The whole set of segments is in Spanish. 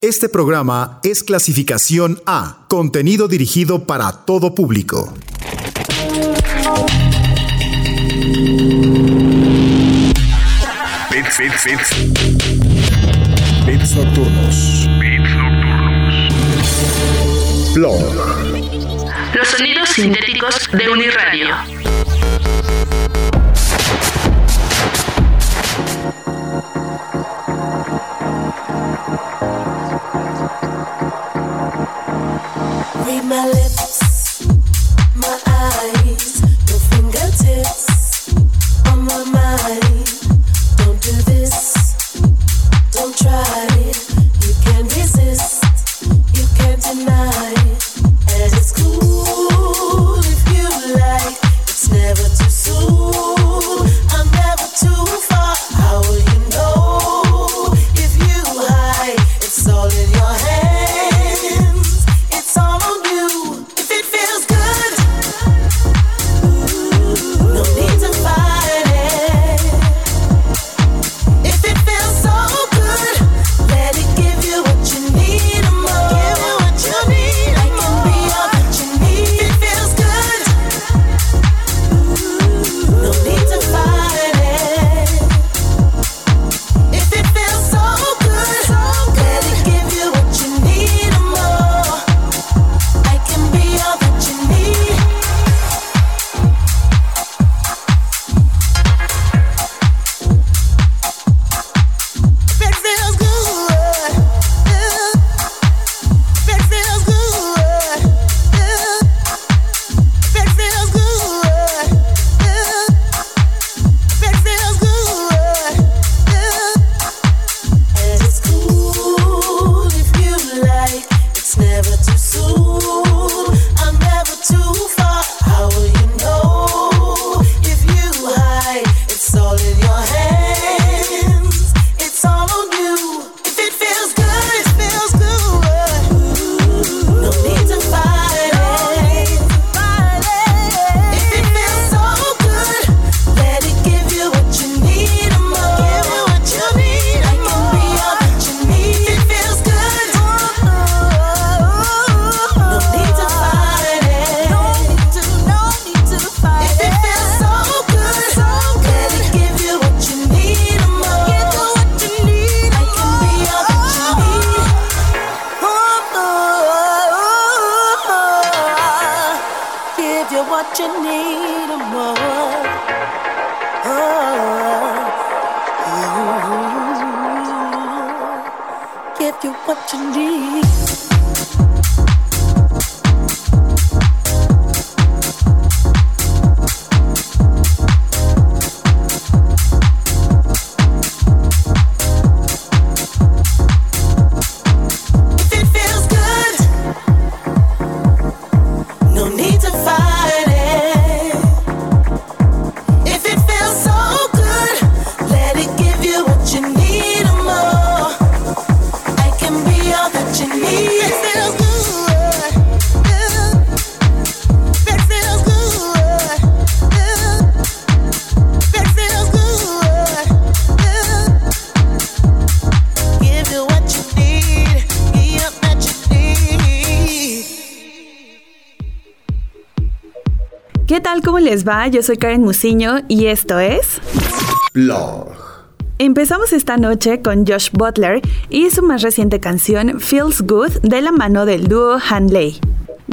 Este programa es clasificación A, contenido dirigido para todo público. Bits, bits, bits. Bits nocturnos. Bits nocturnos. Blog. Los sonidos sintéticos de Uniradio. Read my lips, my eyes, no ¿Cómo les va? Yo soy Karen Musiño y esto es... Blog. Empezamos esta noche con Josh Butler y su más reciente canción Feels Good de la mano del dúo Hanley.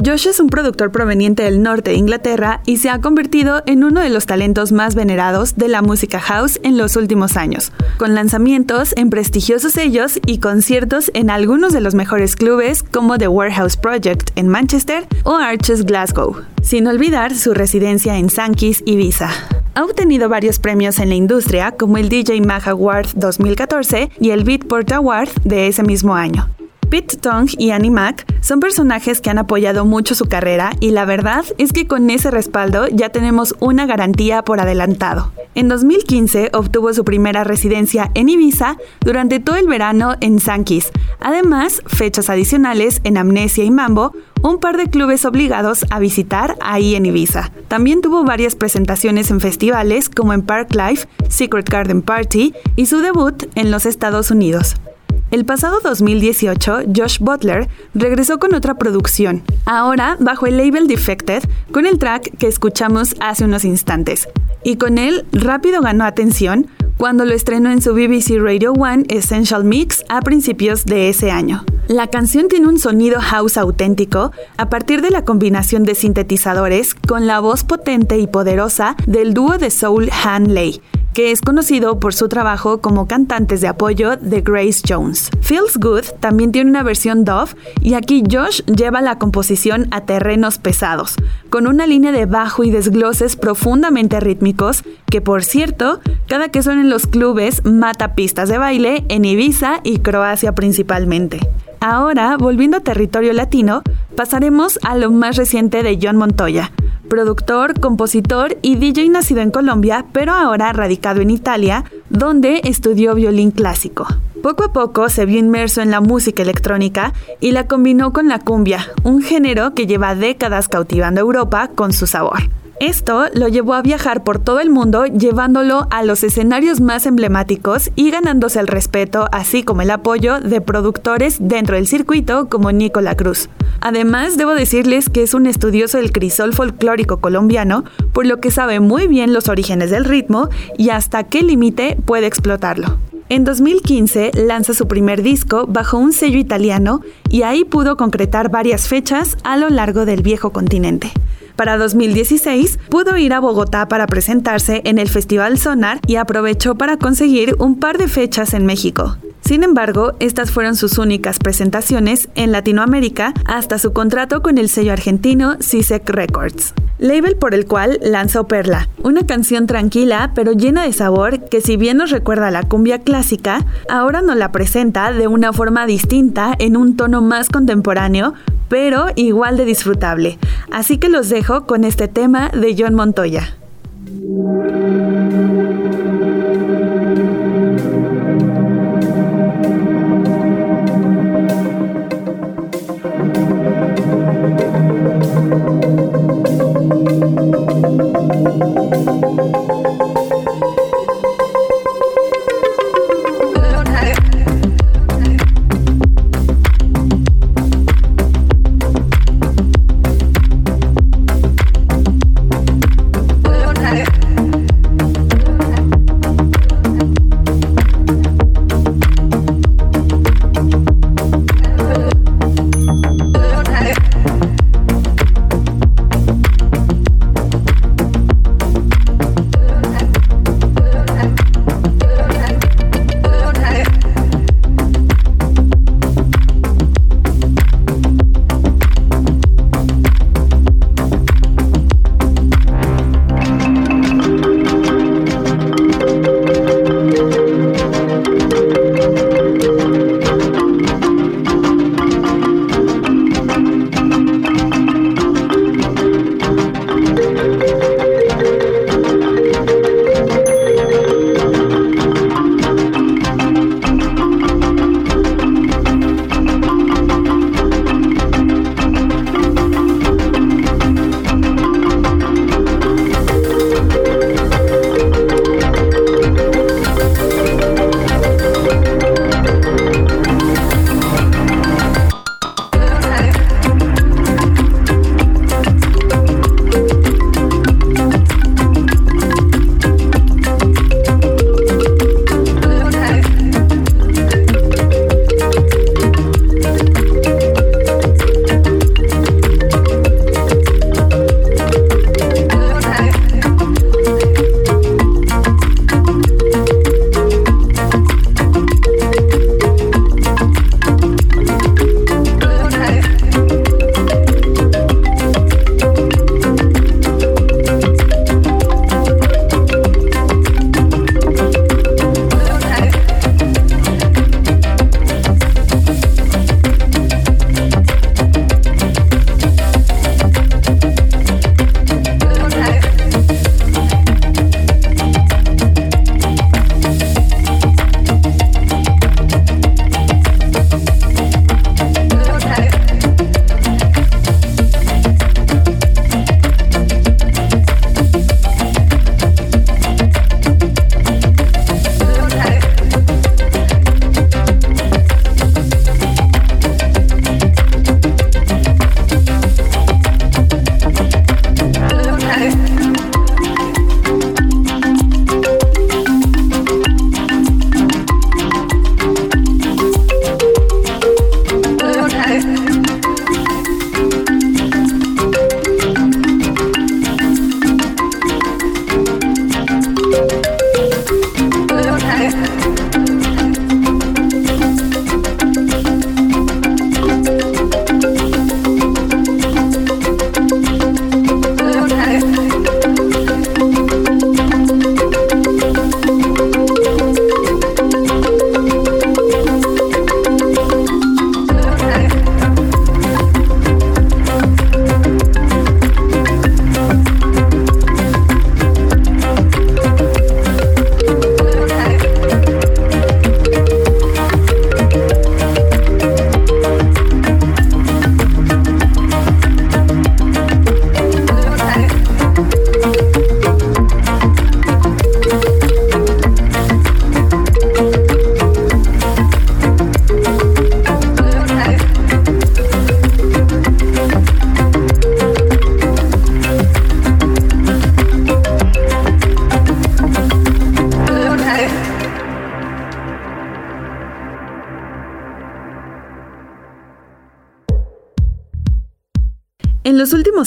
Josh es un productor proveniente del norte de Inglaterra y se ha convertido en uno de los talentos más venerados de la música house en los últimos años, con lanzamientos en prestigiosos sellos y conciertos en algunos de los mejores clubes como The Warehouse Project en Manchester o Arches Glasgow, sin olvidar su residencia en Sankey's Ibiza. Ha obtenido varios premios en la industria como el DJ Mag Award 2014 y el Beatport Award de ese mismo año. Pete Tong y Annie Mac son personajes que han apoyado mucho su carrera y la verdad es que con ese respaldo ya tenemos una garantía por adelantado. En 2015 obtuvo su primera residencia en Ibiza durante todo el verano en Sankey's. Además, fechas adicionales en Amnesia y Mambo, un par de clubes obligados a visitar ahí en Ibiza. También tuvo varias presentaciones en festivales como en Park Life, Secret Garden Party y su debut en los Estados Unidos. El pasado 2018, Josh Butler regresó con otra producción, ahora bajo el label Defected, con el track que escuchamos hace unos instantes. Y con él rápido ganó atención cuando lo estrenó en su BBC Radio One Essential Mix a principios de ese año. La canción tiene un sonido house auténtico a partir de la combinación de sintetizadores con la voz potente y poderosa del dúo de soul Han Lei, que es conocido por su trabajo como cantantes de apoyo de Grace Jones. Feels Good también tiene una versión Dove y aquí Josh lleva la composición a terrenos pesados, con una línea de bajo y desgloses profundamente rítmicos que por cierto, cada que son los clubes mata pistas de baile en Ibiza y Croacia principalmente. Ahora, volviendo a territorio latino, pasaremos a lo más reciente de John Montoya, productor, compositor y DJ nacido en Colombia, pero ahora radicado en Italia, donde estudió violín clásico. Poco a poco se vio inmerso en la música electrónica y la combinó con la cumbia, un género que lleva décadas cautivando Europa con su sabor. Esto lo llevó a viajar por todo el mundo llevándolo a los escenarios más emblemáticos y ganándose el respeto así como el apoyo de productores dentro del circuito como Nicola Cruz. Además, debo decirles que es un estudioso del crisol folclórico colombiano, por lo que sabe muy bien los orígenes del ritmo y hasta qué límite puede explotarlo. En 2015 lanza su primer disco bajo un sello italiano y ahí pudo concretar varias fechas a lo largo del viejo continente. Para 2016 pudo ir a Bogotá para presentarse en el Festival Sonar y aprovechó para conseguir un par de fechas en México. Sin embargo, estas fueron sus únicas presentaciones en Latinoamérica hasta su contrato con el sello argentino CISEC Records, label por el cual lanzó Perla, una canción tranquila pero llena de sabor que si bien nos recuerda a la cumbia clásica, ahora nos la presenta de una forma distinta en un tono más contemporáneo, pero igual de disfrutable. Así que los dejo con este tema de John Montoya.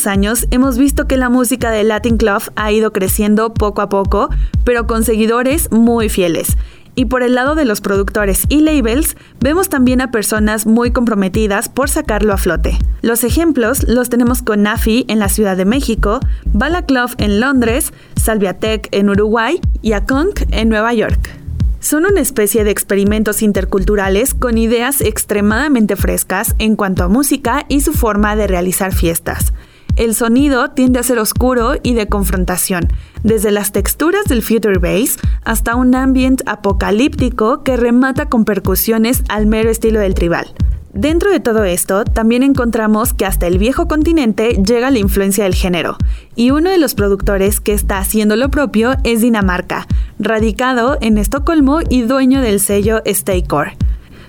Años hemos visto que la música de Latin Club ha ido creciendo poco a poco, pero con seguidores muy fieles. Y por el lado de los productores y labels, vemos también a personas muy comprometidas por sacarlo a flote. Los ejemplos los tenemos con Nafi en la Ciudad de México, Bala Club en Londres, Salviatec en Uruguay y Akonk en Nueva York. Son una especie de experimentos interculturales con ideas extremadamente frescas en cuanto a música y su forma de realizar fiestas. El sonido tiende a ser oscuro y de confrontación, desde las texturas del future bass hasta un ambient apocalíptico que remata con percusiones al mero estilo del tribal. Dentro de todo esto, también encontramos que hasta el viejo continente llega la influencia del género, y uno de los productores que está haciendo lo propio es Dinamarca, radicado en Estocolmo y dueño del sello Staycore.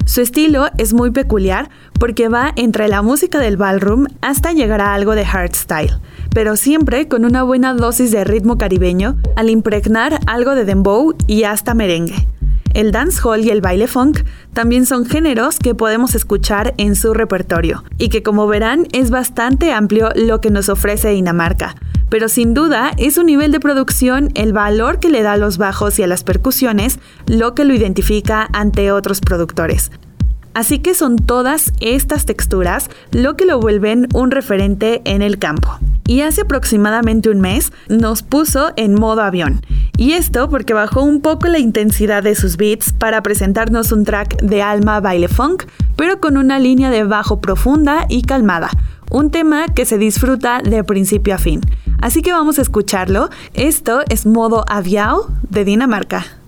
Su estilo es muy peculiar porque va entre la música del ballroom hasta llegar a algo de hardstyle, pero siempre con una buena dosis de ritmo caribeño al impregnar algo de dembow y hasta merengue. El dancehall y el baile funk también son géneros que podemos escuchar en su repertorio y que como verán es bastante amplio lo que nos ofrece Dinamarca. Pero sin duda es su nivel de producción, el valor que le da a los bajos y a las percusiones, lo que lo identifica ante otros productores. Así que son todas estas texturas lo que lo vuelven un referente en el campo. Y hace aproximadamente un mes nos puso en modo avión y esto porque bajó un poco la intensidad de sus beats para presentarnos un track de alma baile funk, pero con una línea de bajo profunda y calmada. Un tema que se disfruta de principio a fin. Así que vamos a escucharlo. Esto es modo aviao de Dinamarca.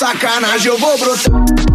Sacanagem, eu vou brotar.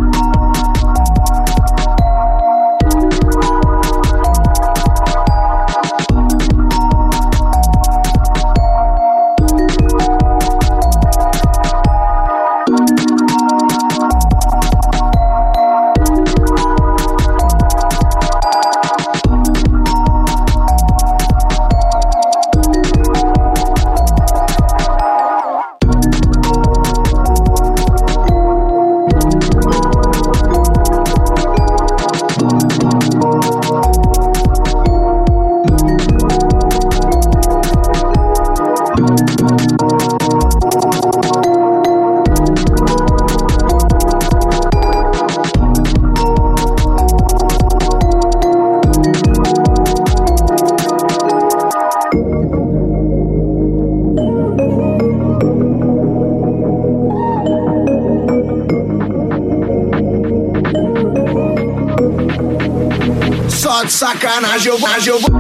Sacanagem, eu vou, vou.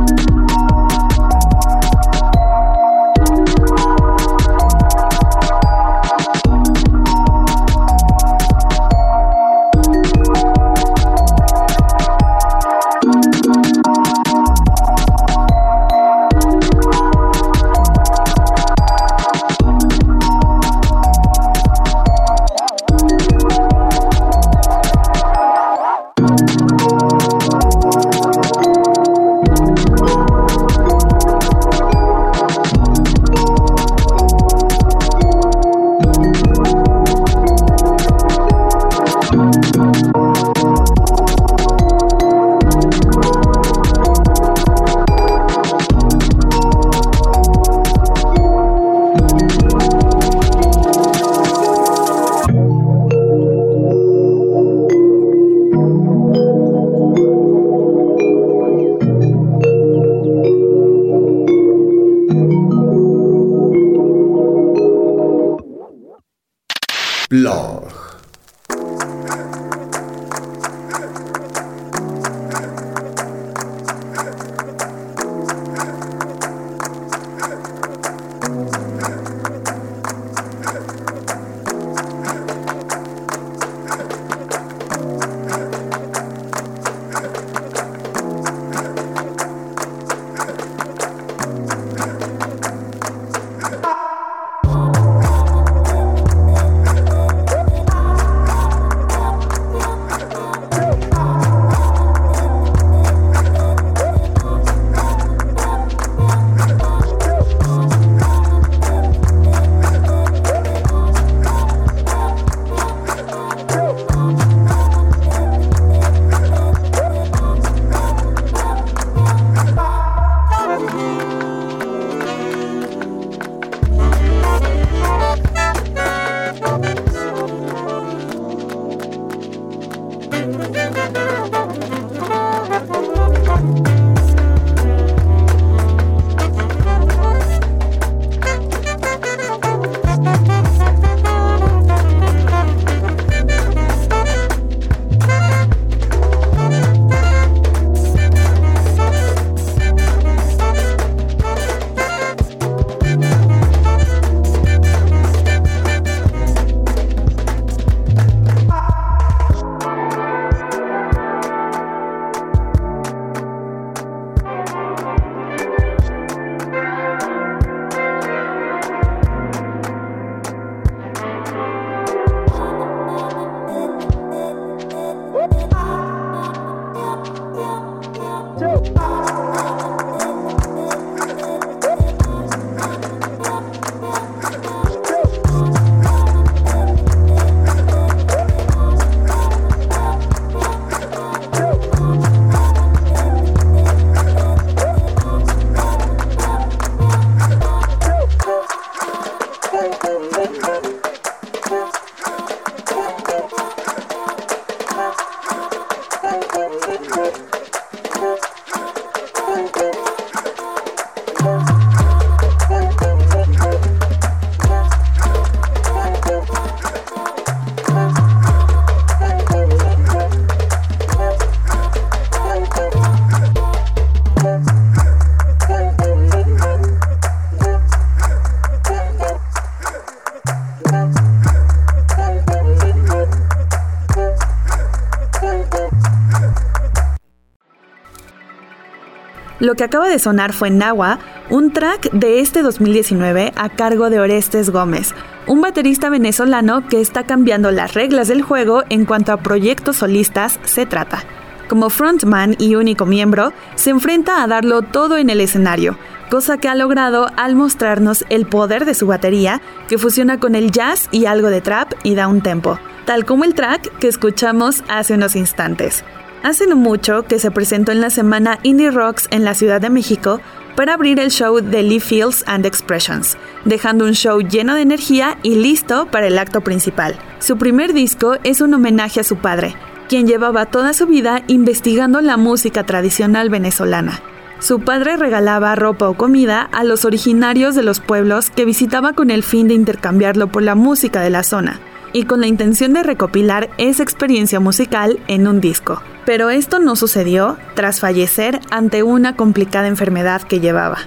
Lo que acaba de sonar fue Nahua, un track de este 2019 a cargo de Orestes Gómez, un baterista venezolano que está cambiando las reglas del juego en cuanto a proyectos solistas se trata. Como frontman y único miembro, se enfrenta a darlo todo en el escenario, cosa que ha logrado al mostrarnos el poder de su batería, que fusiona con el jazz y algo de trap y da un tempo, tal como el track que escuchamos hace unos instantes. Hace no mucho que se presentó en la semana Indie Rocks en la Ciudad de México para abrir el show de Lee Fields and Expressions, dejando un show lleno de energía y listo para el acto principal. Su primer disco es un homenaje a su padre, quien llevaba toda su vida investigando la música tradicional venezolana. Su padre regalaba ropa o comida a los originarios de los pueblos que visitaba con el fin de intercambiarlo por la música de la zona y con la intención de recopilar esa experiencia musical en un disco. Pero esto no sucedió tras fallecer ante una complicada enfermedad que llevaba.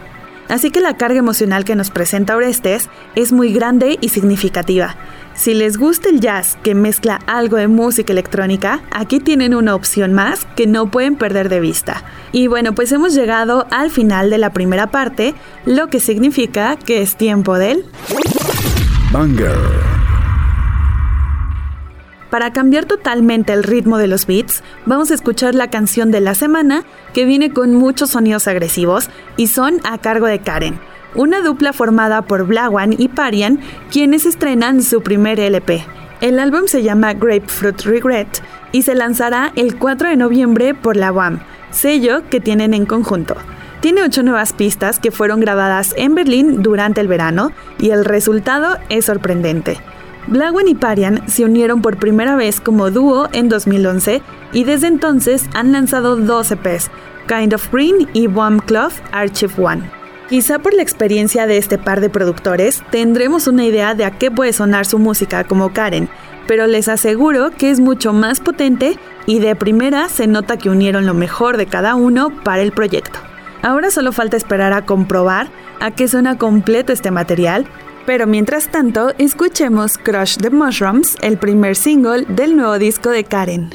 Así que la carga emocional que nos presenta Orestes es muy grande y significativa. Si les gusta el jazz que mezcla algo de música electrónica, aquí tienen una opción más que no pueden perder de vista. Y bueno, pues hemos llegado al final de la primera parte, lo que significa que es tiempo del... Banger. Para cambiar totalmente el ritmo de los beats, vamos a escuchar la canción de la semana que viene con muchos sonidos agresivos y son a cargo de Karen, una dupla formada por Blawan y Parian, quienes estrenan su primer LP. El álbum se llama Grapefruit Regret y se lanzará el 4 de noviembre por la WAM, sello que tienen en conjunto. Tiene ocho nuevas pistas que fueron grabadas en Berlín durante el verano y el resultado es sorprendente. Blawen y Parian se unieron por primera vez como dúo en 2011 y desde entonces han lanzado dos EPs, Kind of Green y Bomb Club Archive One. Quizá por la experiencia de este par de productores tendremos una idea de a qué puede sonar su música como Karen, pero les aseguro que es mucho más potente y de primera se nota que unieron lo mejor de cada uno para el proyecto. Ahora solo falta esperar a comprobar a qué suena completo este material pero mientras tanto, escuchemos Crush the Mushrooms, el primer single del nuevo disco de Karen.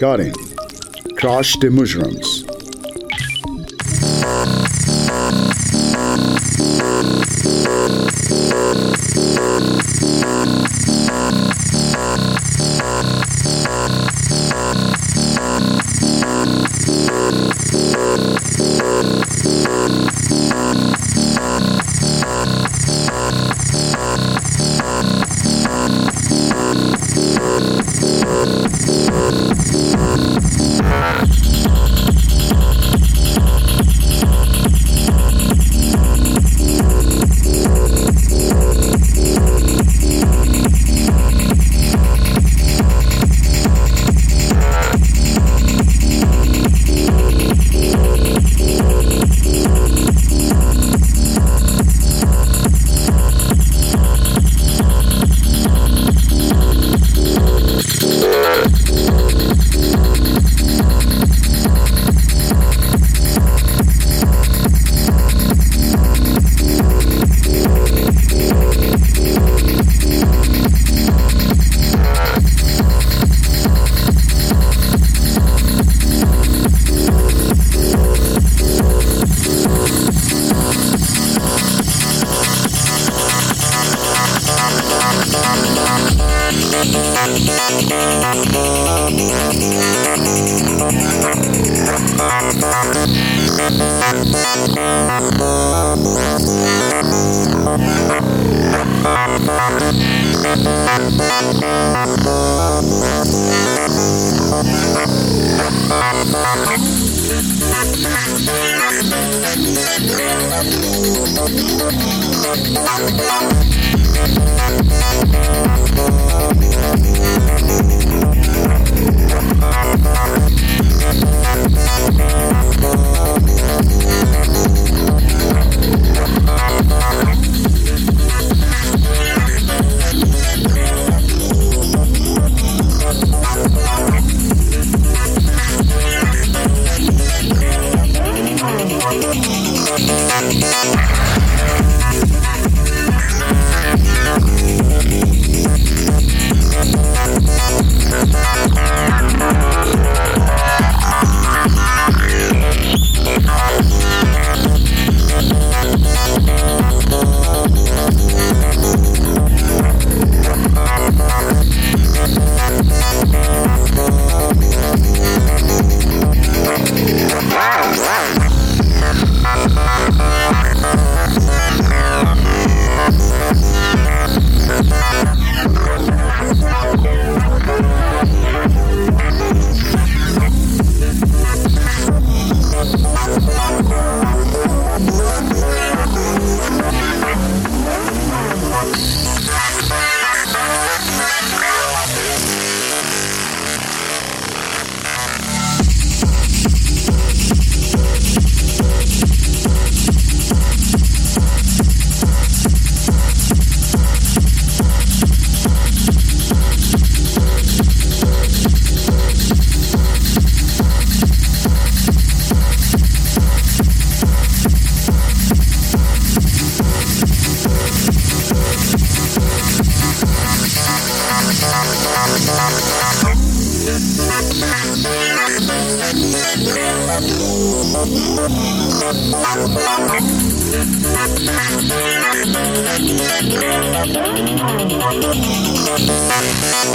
Karen. Crush the Mushrooms. Blog.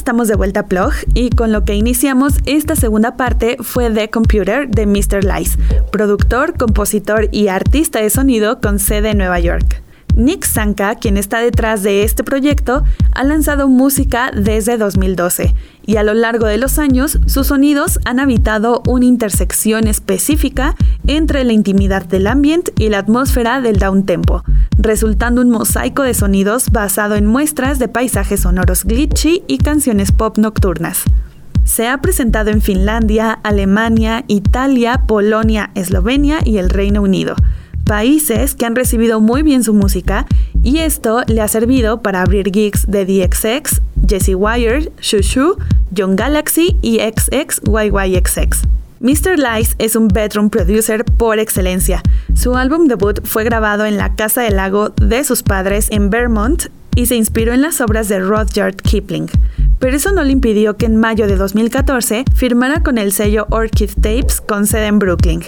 Estamos de vuelta a Plug y con lo que iniciamos esta segunda parte fue The Computer de Mr. Lice, productor, compositor y artista de sonido con sede en Nueva York. Nick Sanka, quien está detrás de este proyecto, ha lanzado música desde 2012 y a lo largo de los años sus sonidos han habitado una intersección específica entre la intimidad del ambiente y la atmósfera del downtempo, resultando un mosaico de sonidos basado en muestras de paisajes sonoros glitchy y canciones pop nocturnas. Se ha presentado en Finlandia, Alemania, Italia, Polonia, Eslovenia y el Reino Unido países que han recibido muy bien su música y esto le ha servido para abrir gigs de DXX, Jesse Wire, Shushu, John Galaxy y XXYYXX. Mr. Lice es un bedroom producer por excelencia. Su álbum debut fue grabado en la casa del lago de sus padres en Vermont y se inspiró en las obras de Rudyard Kipling. Pero eso no le impidió que en mayo de 2014 firmara con el sello Orchid Tapes con sede en Brooklyn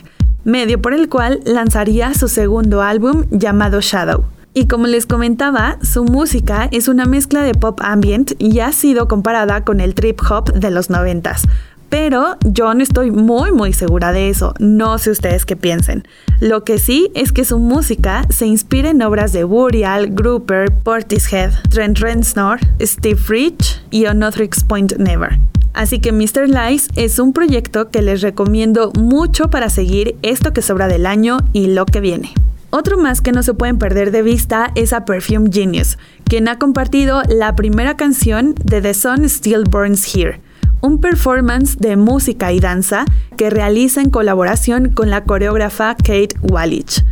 medio por el cual lanzaría su segundo álbum llamado Shadow. Y como les comentaba, su música es una mezcla de pop ambient y ha sido comparada con el trip hop de los noventas. Pero yo no estoy muy muy segura de eso, no sé ustedes qué piensen. Lo que sí es que su música se inspira en obras de Burial, Grouper, Portishead, Trent Reznor, Steve Rich y On Point Never. Así que Mr. Lice es un proyecto que les recomiendo mucho para seguir esto que sobra del año y lo que viene. Otro más que no se pueden perder de vista es a Perfume Genius, quien ha compartido la primera canción de The Sun Still Burns Here, un performance de música y danza que realiza en colaboración con la coreógrafa Kate Wallich.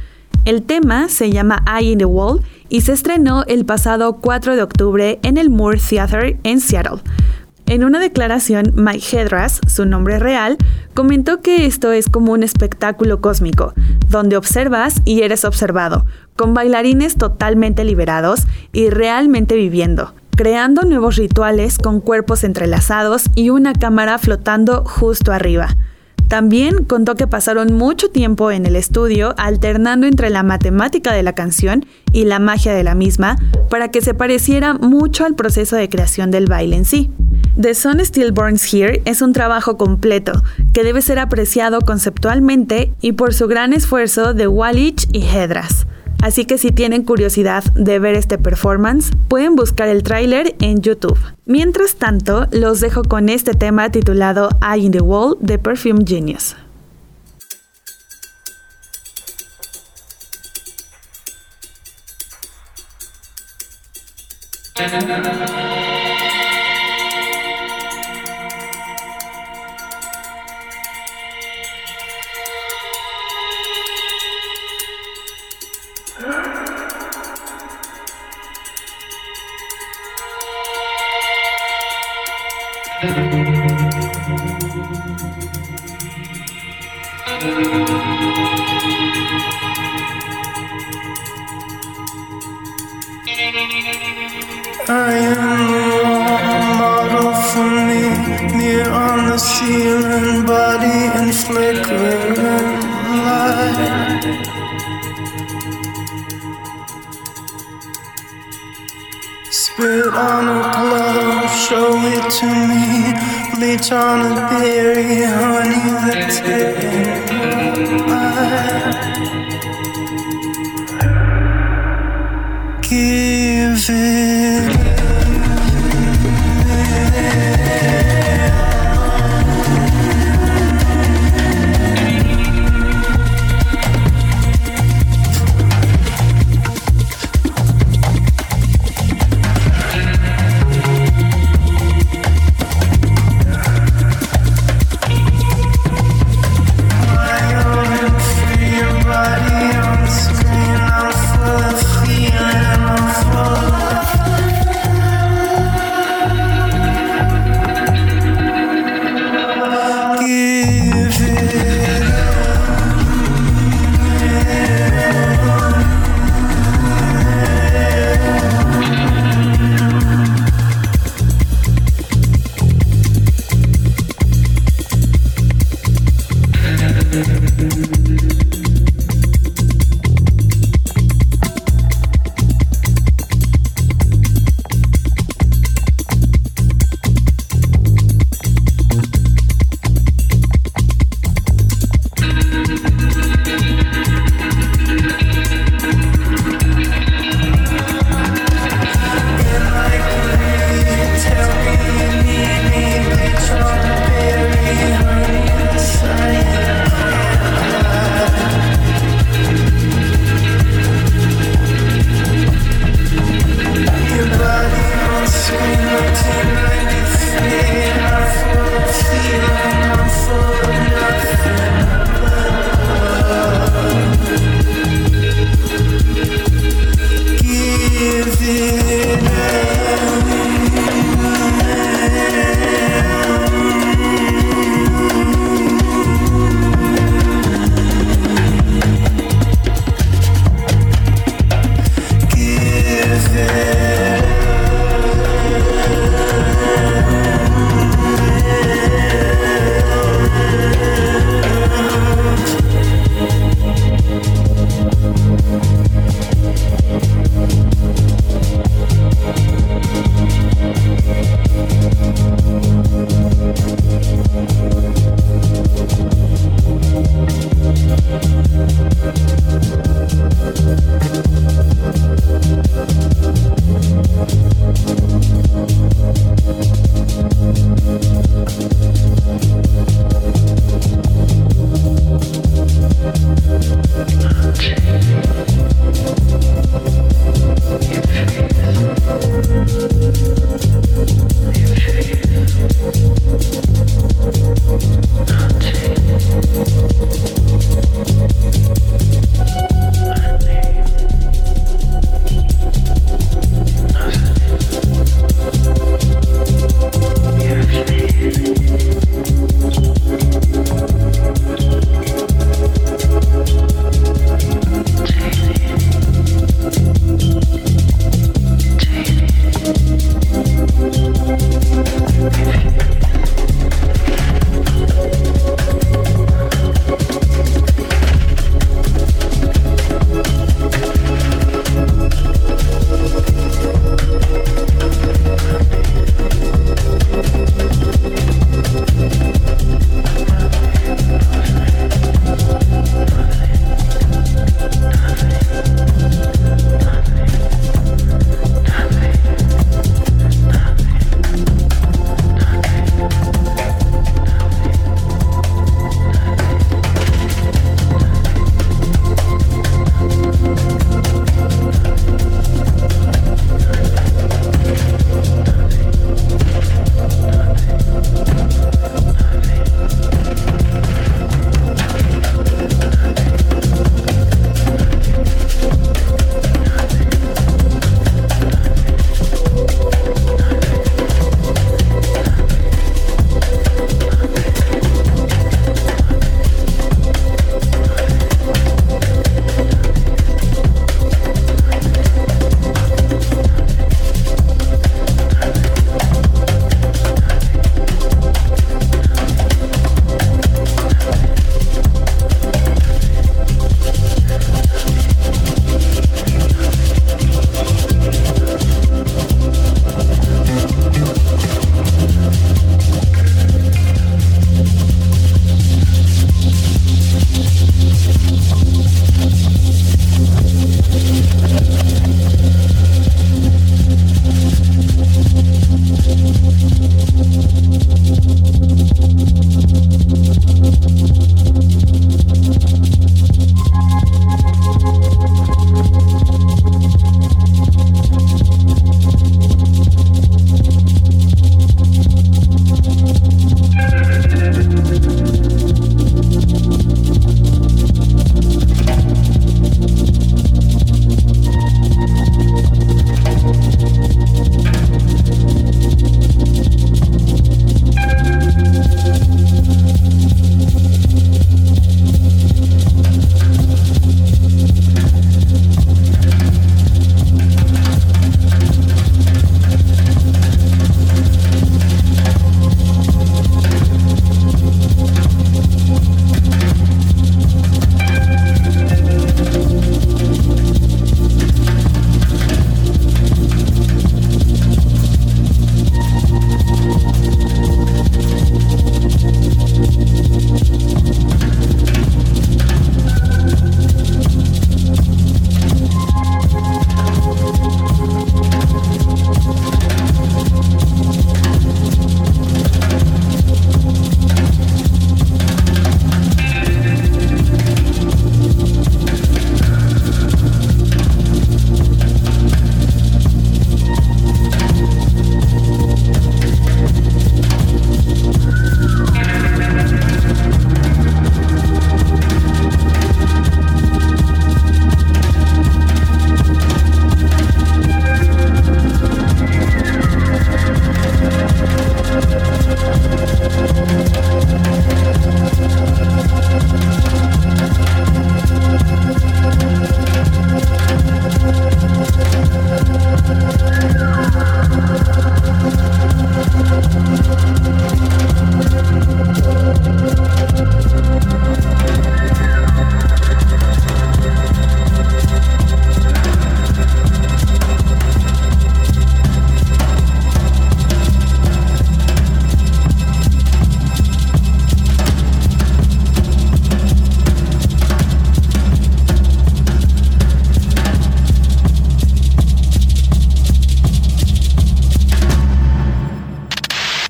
El tema se llama Eye in the Wall y se estrenó el pasado 4 de octubre en el Moore Theatre en Seattle. En una declaración, Mike Hedras, su nombre real, comentó que esto es como un espectáculo cósmico, donde observas y eres observado, con bailarines totalmente liberados y realmente viviendo, creando nuevos rituales con cuerpos entrelazados y una cámara flotando justo arriba. También contó que pasaron mucho tiempo en el estudio alternando entre la matemática de la canción y la magia de la misma para que se pareciera mucho al proceso de creación del baile en sí. The Sun Still Burns Here es un trabajo completo que debe ser apreciado conceptualmente y por su gran esfuerzo de Wallich y Hedras. Así que si tienen curiosidad de ver este performance, pueden buscar el tráiler en YouTube. Mientras tanto, los dejo con este tema titulado Eye in the Wall de Perfume Genius.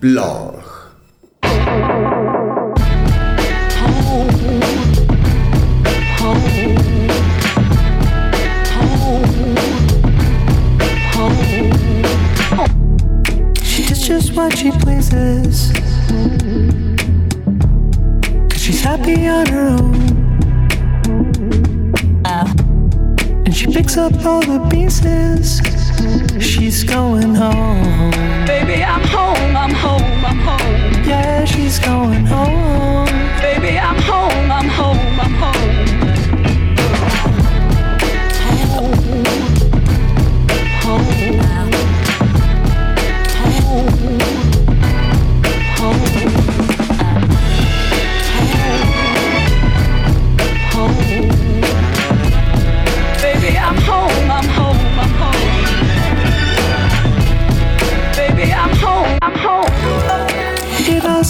Blog. She's just what she pleases. Cause she's happy on her own. Uh. And she picks up all the pieces. She's going home. Baby, I'm home, I'm home, I'm home. Yeah, she's going home. Baby, I'm home, I'm home, I'm home.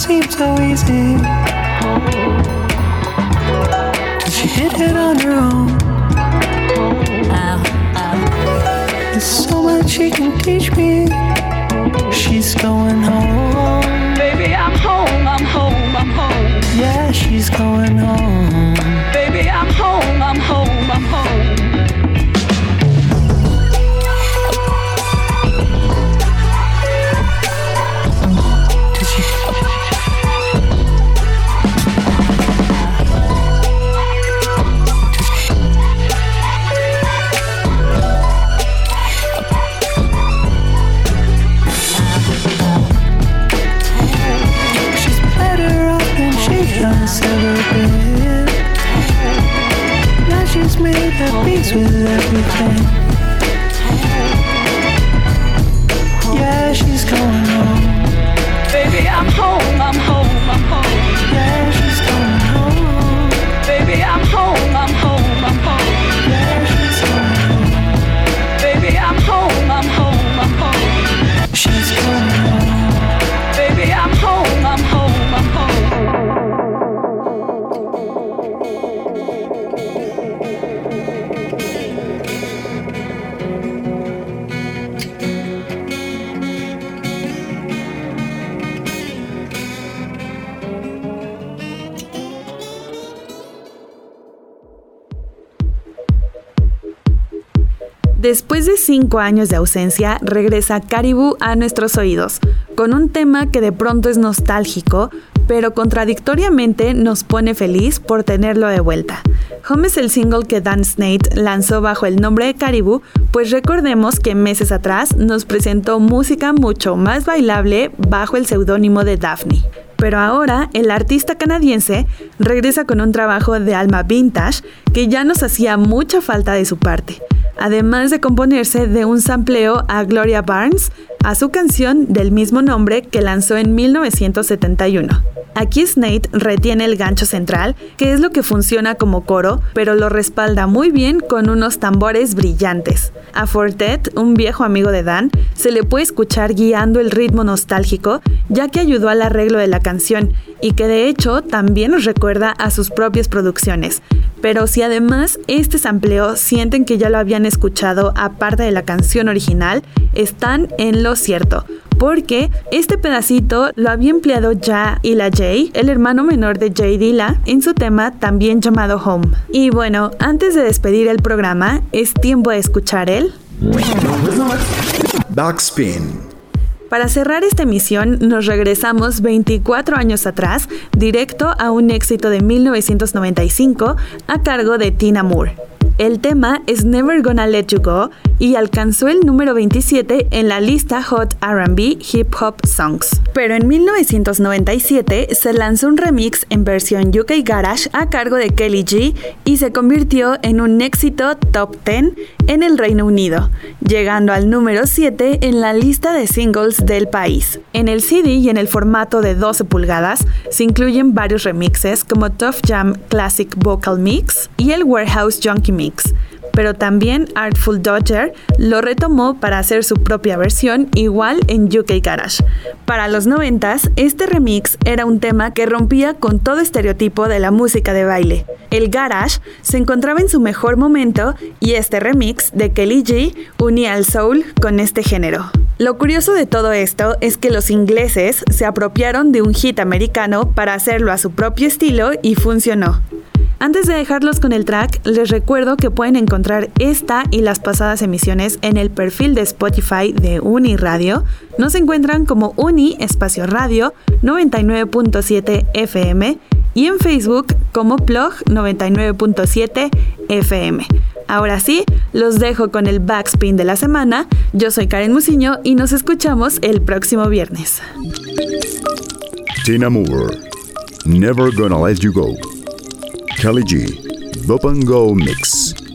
Seemed so easy. Cause she did it on her own. There's so much she can teach me. She's going home. Cinco años de ausencia, regresa Caribou a nuestros oídos, con un tema que de pronto es nostálgico, pero contradictoriamente nos pone feliz por tenerlo de vuelta. Home es el single que Dan Snate lanzó bajo el nombre de Caribou, pues recordemos que meses atrás nos presentó música mucho más bailable bajo el seudónimo de Daphne. Pero ahora el artista canadiense regresa con un trabajo de alma vintage que ya nos hacía mucha falta de su parte, además de componerse de un sampleo a Gloria Barnes a su canción del mismo nombre que lanzó en 1971. Aquí Snate retiene el gancho central, que es lo que funciona como coro, pero lo respalda muy bien con unos tambores brillantes. A Fortet, un viejo amigo de Dan, se le puede escuchar guiando el ritmo nostálgico, ya que ayudó al arreglo de la canción y que de hecho también nos recuerda a sus propias producciones. Pero si además este sampleo sienten que ya lo habían escuchado aparte de la canción original, están en lo cierto, porque este pedacito lo había empleado ya Ila J, el hermano menor de Jay Dilla, en su tema también llamado Home. Y bueno, antes de despedir el programa, es tiempo de escuchar el... Backspin. Para cerrar esta emisión, nos regresamos 24 años atrás, directo a un éxito de 1995 a cargo de Tina Moore. El tema es Never Gonna Let You Go y alcanzó el número 27 en la lista Hot RB Hip Hop Songs. Pero en 1997 se lanzó un remix en versión UK Garage a cargo de Kelly G y se convirtió en un éxito top 10 en el Reino Unido, llegando al número 7 en la lista de singles del país. En el CD y en el formato de 12 pulgadas se incluyen varios remixes como Tough Jam Classic Vocal Mix y el Warehouse Junkie Mix pero también Artful Dodger lo retomó para hacer su propia versión igual en UK Garage. Para los 90 este remix era un tema que rompía con todo estereotipo de la música de baile. El garage se encontraba en su mejor momento y este remix de Kelly G unía al soul con este género. Lo curioso de todo esto es que los ingleses se apropiaron de un hit americano para hacerlo a su propio estilo y funcionó. Antes de dejarlos con el track, les recuerdo que pueden encontrar esta y las pasadas emisiones en el perfil de Spotify de Uni Uniradio. Nos encuentran como Uni Espacio Radio 99.7 FM y en Facebook como Plog 99.7 FM. Ahora sí, los dejo con el backspin de la semana. Yo soy Karen Musiño y nos escuchamos el próximo viernes. Tina Moore, Never Gonna Let You Go. Kelly G. Bopango Mix.